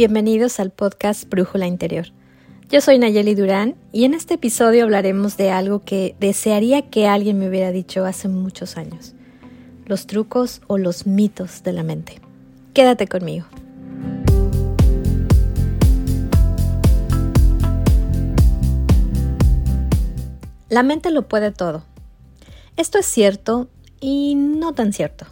Bienvenidos al podcast Brújula Interior. Yo soy Nayeli Durán y en este episodio hablaremos de algo que desearía que alguien me hubiera dicho hace muchos años. Los trucos o los mitos de la mente. Quédate conmigo. La mente lo puede todo. Esto es cierto y no tan cierto.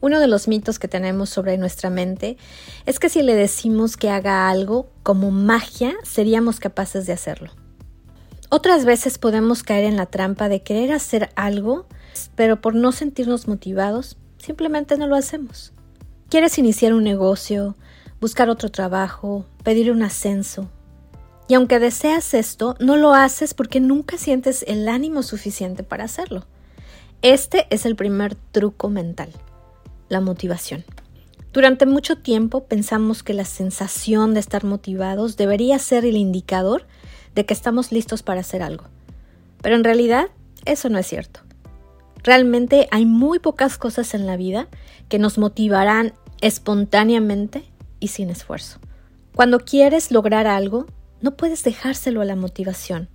Uno de los mitos que tenemos sobre nuestra mente es que si le decimos que haga algo como magia, seríamos capaces de hacerlo. Otras veces podemos caer en la trampa de querer hacer algo, pero por no sentirnos motivados, simplemente no lo hacemos. Quieres iniciar un negocio, buscar otro trabajo, pedir un ascenso. Y aunque deseas esto, no lo haces porque nunca sientes el ánimo suficiente para hacerlo. Este es el primer truco mental la motivación. Durante mucho tiempo pensamos que la sensación de estar motivados debería ser el indicador de que estamos listos para hacer algo. Pero en realidad eso no es cierto. Realmente hay muy pocas cosas en la vida que nos motivarán espontáneamente y sin esfuerzo. Cuando quieres lograr algo, no puedes dejárselo a la motivación.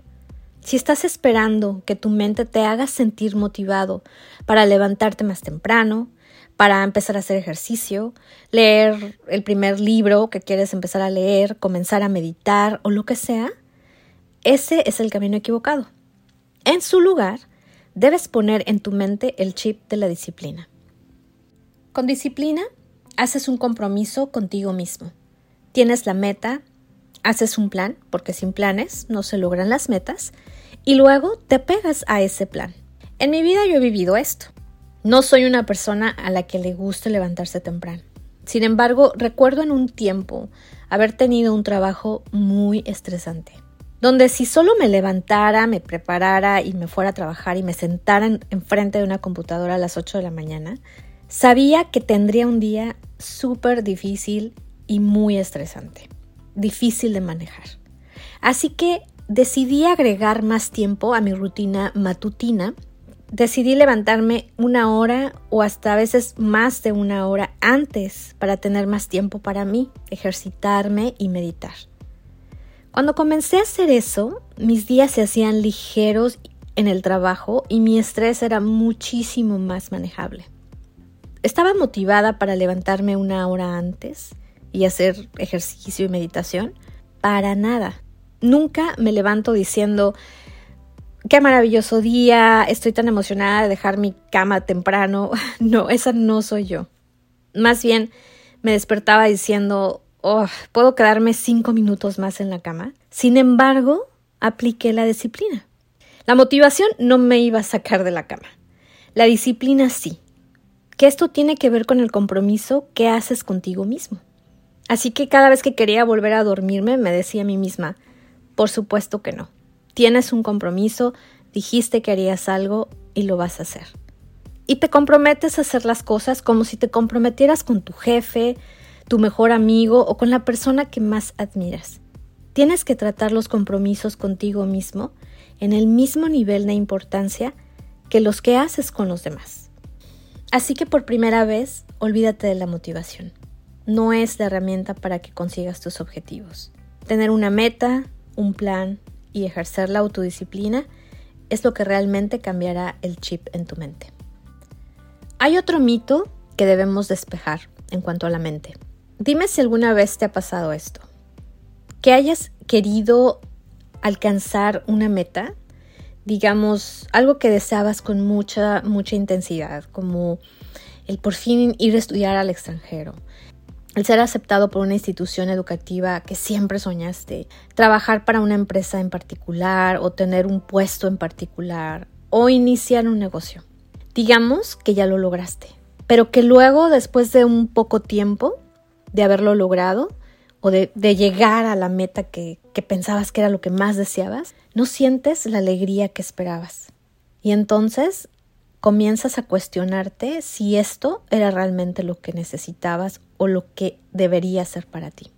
Si estás esperando que tu mente te haga sentir motivado para levantarte más temprano, para empezar a hacer ejercicio, leer el primer libro que quieres empezar a leer, comenzar a meditar o lo que sea, ese es el camino equivocado. En su lugar, debes poner en tu mente el chip de la disciplina. Con disciplina, haces un compromiso contigo mismo. Tienes la meta, haces un plan, porque sin planes no se logran las metas, y luego te pegas a ese plan. En mi vida yo he vivido esto. No soy una persona a la que le guste levantarse temprano. Sin embargo, recuerdo en un tiempo haber tenido un trabajo muy estresante, donde si solo me levantara, me preparara y me fuera a trabajar y me sentara enfrente de una computadora a las 8 de la mañana, sabía que tendría un día súper difícil y muy estresante, difícil de manejar. Así que decidí agregar más tiempo a mi rutina matutina decidí levantarme una hora o hasta a veces más de una hora antes para tener más tiempo para mí, ejercitarme y meditar. Cuando comencé a hacer eso, mis días se hacían ligeros en el trabajo y mi estrés era muchísimo más manejable. Estaba motivada para levantarme una hora antes y hacer ejercicio y meditación. Para nada. Nunca me levanto diciendo, qué maravilloso día, estoy tan emocionada de dejar mi cama temprano. No, esa no soy yo. Más bien, me despertaba diciendo, oh, puedo quedarme cinco minutos más en la cama. Sin embargo, apliqué la disciplina. La motivación no me iba a sacar de la cama. La disciplina sí. Que esto tiene que ver con el compromiso que haces contigo mismo. Así que cada vez que quería volver a dormirme me decía a mí misma, por supuesto que no tienes un compromiso, dijiste que harías algo y lo vas a hacer. Y te comprometes a hacer las cosas como si te comprometieras con tu jefe, tu mejor amigo o con la persona que más admiras. Tienes que tratar los compromisos contigo mismo en el mismo nivel de importancia que los que haces con los demás. Así que por primera vez, olvídate de la motivación. No es la herramienta para que consigas tus objetivos. Tener una meta, un plan, y ejercer la autodisciplina es lo que realmente cambiará el chip en tu mente. Hay otro mito que debemos despejar en cuanto a la mente. Dime si alguna vez te ha pasado esto. Que hayas querido alcanzar una meta, digamos, algo que deseabas con mucha, mucha intensidad, como el por fin ir a estudiar al extranjero, el ser aceptado por una institución educativa que siempre soñaste, trabajar para una empresa en particular o tener un puesto en particular o iniciar un negocio. Digamos que ya lo lograste, pero que luego, después de un poco tiempo de haberlo logrado o de, llegar a la meta que, pensabas que era lo que más deseabas, no sientes la alegría que esperabas. Y entonces comienzas a cuestionarte si esto era realmente lo que necesitabas o lo que debería ser para ti.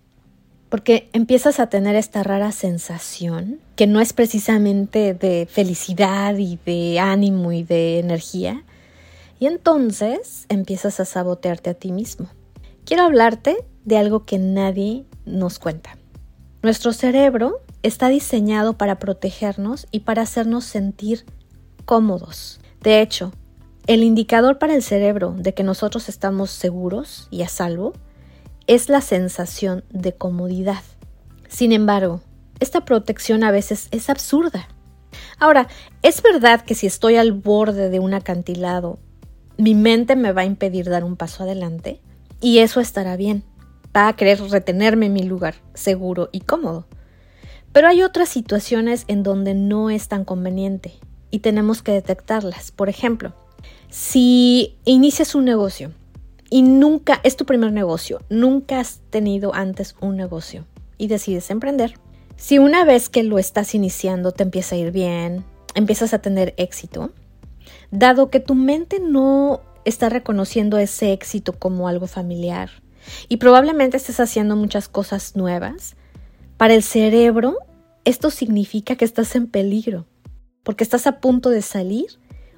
porque empiezas a tener esta rara sensación que no es precisamente de felicidad y de ánimo y de energía, y entonces empiezas a sabotearte a ti mismo. Quiero hablarte de algo que nadie nos cuenta. Nuestro cerebro está diseñado para protegernos y para hacernos sentir cómodos. De hecho, el indicador para el cerebro de que nosotros estamos seguros y a salvo es la sensación de comodidad. Sin embargo, esta protección a veces es absurda. Ahora, es verdad que si estoy al borde de un acantilado, mi mente me va a impedir dar un paso adelante y eso estará bien. Va a querer retenerme en mi lugar seguro y cómodo. Pero hay otras situaciones en donde no es tan conveniente y tenemos que detectarlas. Por ejemplo, si inicias un negocio y nunca, es tu primer negocio, nunca has tenido antes un negocio y decides emprender. Si una vez que lo estás iniciando te empieza a ir bien, empiezas a tener éxito, dado que tu mente no está reconociendo ese éxito como algo familiar y probablemente estés haciendo muchas cosas nuevas, para el cerebro esto significa que estás en peligro, porque estás a punto de salir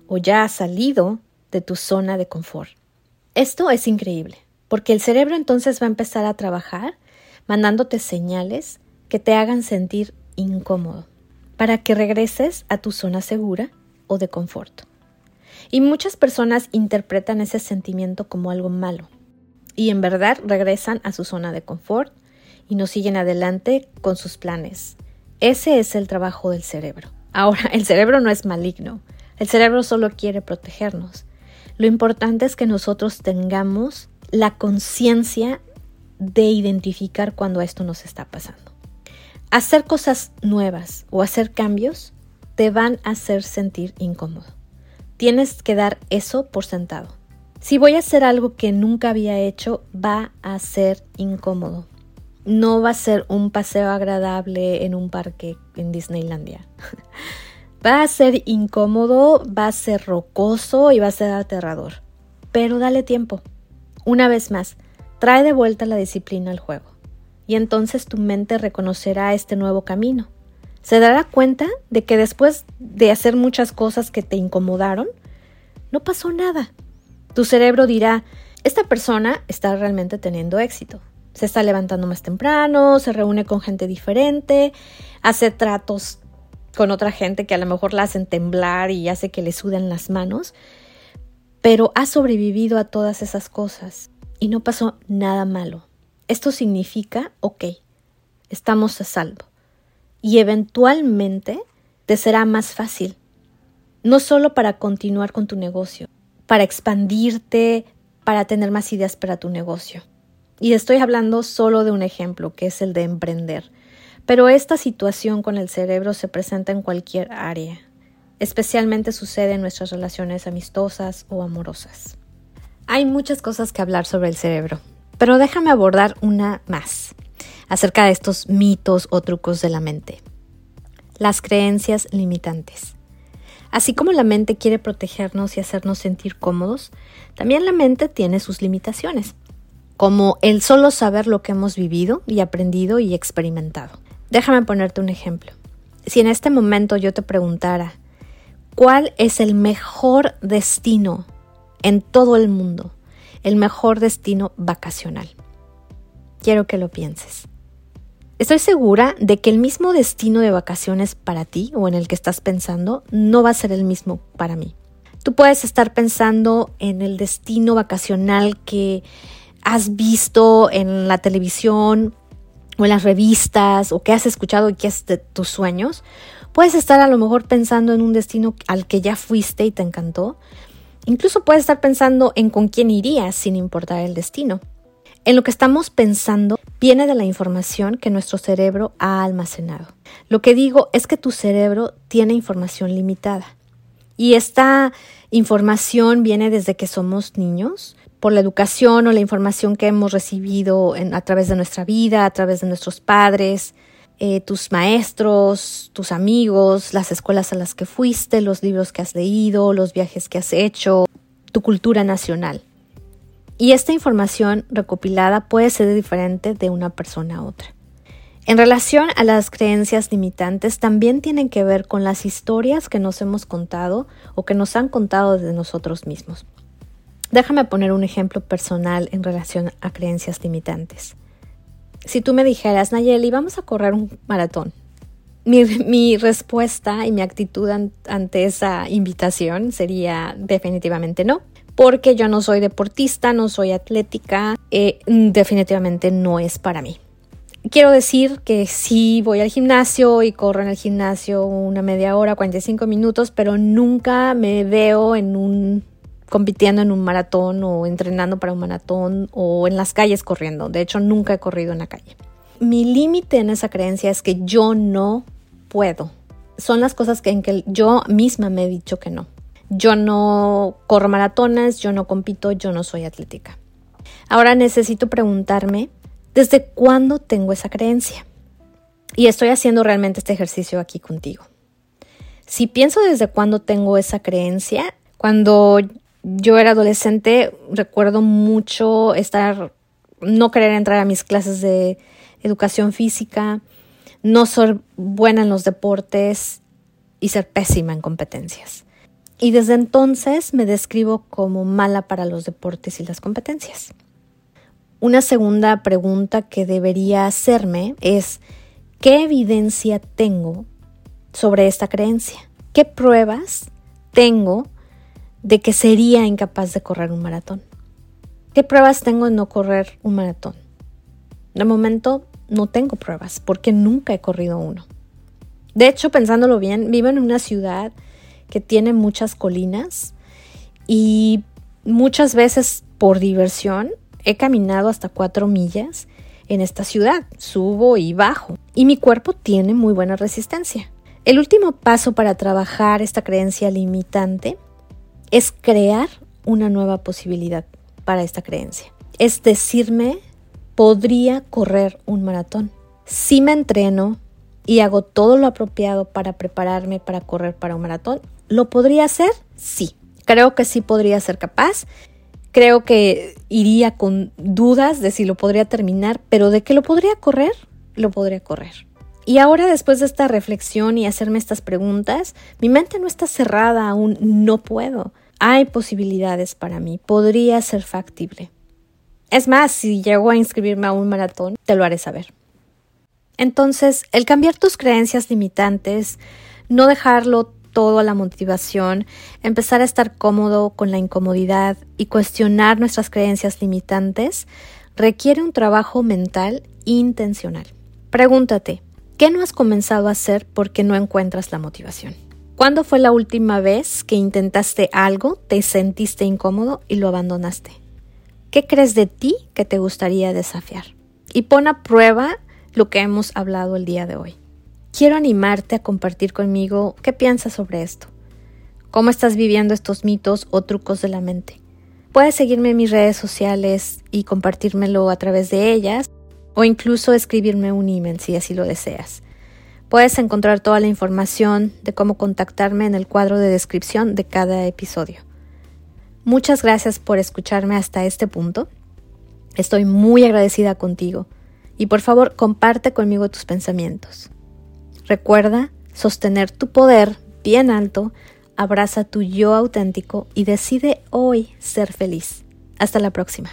o ya has salido de tu zona de confort. Esto es increíble, porque el cerebro entonces va a empezar a trabajar mandándote señales que te hagan sentir incómodo, para que regreses a tu zona segura o de confort. Y muchas personas interpretan ese sentimiento como algo malo, y en verdad regresan a su zona de confort y no siguen adelante con sus planes. Ese es el trabajo del cerebro. Ahora, el cerebro no es maligno, el cerebro solo quiere protegernos lo importante es que nosotros tengamos la conciencia de identificar cuando esto nos está pasando. Hacer cosas nuevas o hacer cambios te van a hacer sentir incómodo. Tienes que dar eso por sentado. Si voy a hacer algo que nunca había hecho, va a ser incómodo. No va a ser un paseo agradable en un parque en Disneylandia. Va a ser incómodo, va a ser rocoso y va a ser aterrador. Pero dale tiempo. Una vez más, trae de vuelta la disciplina al juego. Y entonces tu mente reconocerá este nuevo camino. Se dará cuenta de que después de hacer muchas cosas que te incomodaron, no pasó nada. Tu cerebro dirá, esta persona está realmente teniendo éxito. Se está levantando más temprano, se reúne con gente diferente, hace tratos con otra gente que a lo mejor la hacen temblar y hace que le suden las manos, pero ha sobrevivido a todas esas cosas y no pasó nada malo. Esto significa, ok, estamos a salvo y eventualmente te será más fácil, no solo para continuar con tu negocio, para expandirte, para tener más ideas para tu negocio. Y estoy hablando solo de un ejemplo, que es el de emprender. Pero esta situación con el cerebro se presenta en cualquier área. Especialmente sucede en nuestras relaciones amistosas o amorosas. Hay muchas cosas que hablar sobre el cerebro, pero déjame abordar una más acerca de estos mitos o trucos de la mente. Las creencias limitantes. Así como la mente quiere protegernos y hacernos sentir cómodos, también la mente tiene sus limitaciones, como el solo saber lo que hemos vivido y aprendido y experimentado. Déjame ponerte un ejemplo. Si en este momento yo te preguntara, ¿cuál es el mejor destino en todo el mundo? El mejor destino vacacional. Quiero que lo pienses. Estoy segura de que el mismo destino de vacaciones para ti o en el que estás pensando no va a ser el mismo para mí. Tú puedes estar pensando en el destino vacacional que has visto en la televisión o en las revistas o que has escuchado y que es de tus sueños, puedes estar a lo mejor pensando en un destino al que ya fuiste y te encantó. Incluso puedes estar pensando en con quién irías sin importar el destino. En lo que estamos pensando viene de la información que nuestro cerebro ha almacenado. Lo que digo es que tu cerebro tiene información limitada. Y esta información viene desde que somos niños, por la educación o la información que hemos recibido a través de nuestra vida, a través de nuestros padres, eh, tus maestros, tus amigos, las escuelas a las que fuiste, los libros que has leído, los viajes que has hecho, tu cultura nacional. Y esta información recopilada puede ser diferente de una persona a otra. En relación a las creencias limitantes, también tienen que ver con las historias que nos hemos contado o que nos han contado de nosotros mismos. Déjame poner un ejemplo personal en relación a creencias limitantes. Si tú me dijeras, Nayeli, vamos a correr un maratón, mi, respuesta y mi actitud ante esa invitación sería definitivamente no, porque yo no soy deportista, no soy atlética, eh, definitivamente no es para mí. Quiero decir que sí voy al gimnasio y corro en el gimnasio una media hora, 45 minutos, pero nunca me veo en un compitiendo en un maratón o entrenando para un maratón o en las calles corriendo. De hecho, nunca he corrido en la calle. Mi límite en esa creencia es que yo no puedo. Son las cosas que, en que yo misma me he dicho que no. Yo no corro maratones, yo no compito, yo no soy atlética. Ahora necesito preguntarme, ¿desde cuándo tengo esa creencia? Y estoy haciendo realmente este ejercicio aquí contigo. Si pienso desde cuándo tengo esa creencia, cuando yo era adolescente, recuerdo mucho estar, no querer entrar a mis clases de educación física, no ser buena en los deportes y ser pésima en competencias. Y desde entonces me describo como mala para los deportes y las competencias. Una segunda pregunta que debería hacerme es, ¿qué evidencia tengo sobre esta creencia? ¿Qué pruebas tengo de que sería incapaz de correr un maratón? ¿Qué pruebas tengo de no correr un maratón? De momento no tengo pruebas porque nunca he corrido uno. De hecho, pensándolo bien, vivo en una ciudad que tiene muchas colinas y muchas veces por diversión he caminado hasta cuatro millas en esta ciudad, subo y bajo, y mi cuerpo tiene muy buena resistencia. El último paso para trabajar esta creencia limitante es crear una nueva posibilidad para esta creencia. Es decirme podría correr un maratón. Si me entreno y hago todo lo apropiado para prepararme para correr para un maratón, ¿lo podría hacer? Sí. Creo que sí podría ser capaz. Creo que iría con dudas de si lo podría terminar, pero de que lo podría correr, lo podría correr. Y ahora después de esta reflexión y hacerme estas preguntas, mi mente no está cerrada aún, no puedo. Hay posibilidades para mí, podría ser factible. Es más, si llego a inscribirme a un maratón, te lo haré saber. Entonces, el cambiar tus creencias limitantes, no dejarlo todo a la motivación, empezar a estar cómodo con la incomodidad y cuestionar nuestras creencias limitantes, requiere un trabajo mental intencional. Pregúntate, ¿qué no has comenzado a hacer porque no encuentras la motivación? ¿Cuándo fue la última vez que intentaste algo, te sentiste incómodo y lo abandonaste? ¿Qué crees de ti que te gustaría desafiar? Y pon a prueba lo que hemos hablado el día de hoy. Quiero animarte a compartir conmigo qué piensas sobre esto. ¿Cómo estás viviendo estos mitos o trucos de la mente? Puedes seguirme en mis redes sociales y compartírmelo a través de ellas o incluso escribirme un email si así lo deseas. Puedes encontrar toda la información de cómo contactarme en el cuadro de descripción de cada episodio. Muchas gracias por escucharme hasta este punto. Estoy muy agradecida contigo y por favor comparte conmigo tus pensamientos. Recuerda sostener tu poder bien alto, abraza tu yo auténtico y decide hoy ser feliz. Hasta la próxima.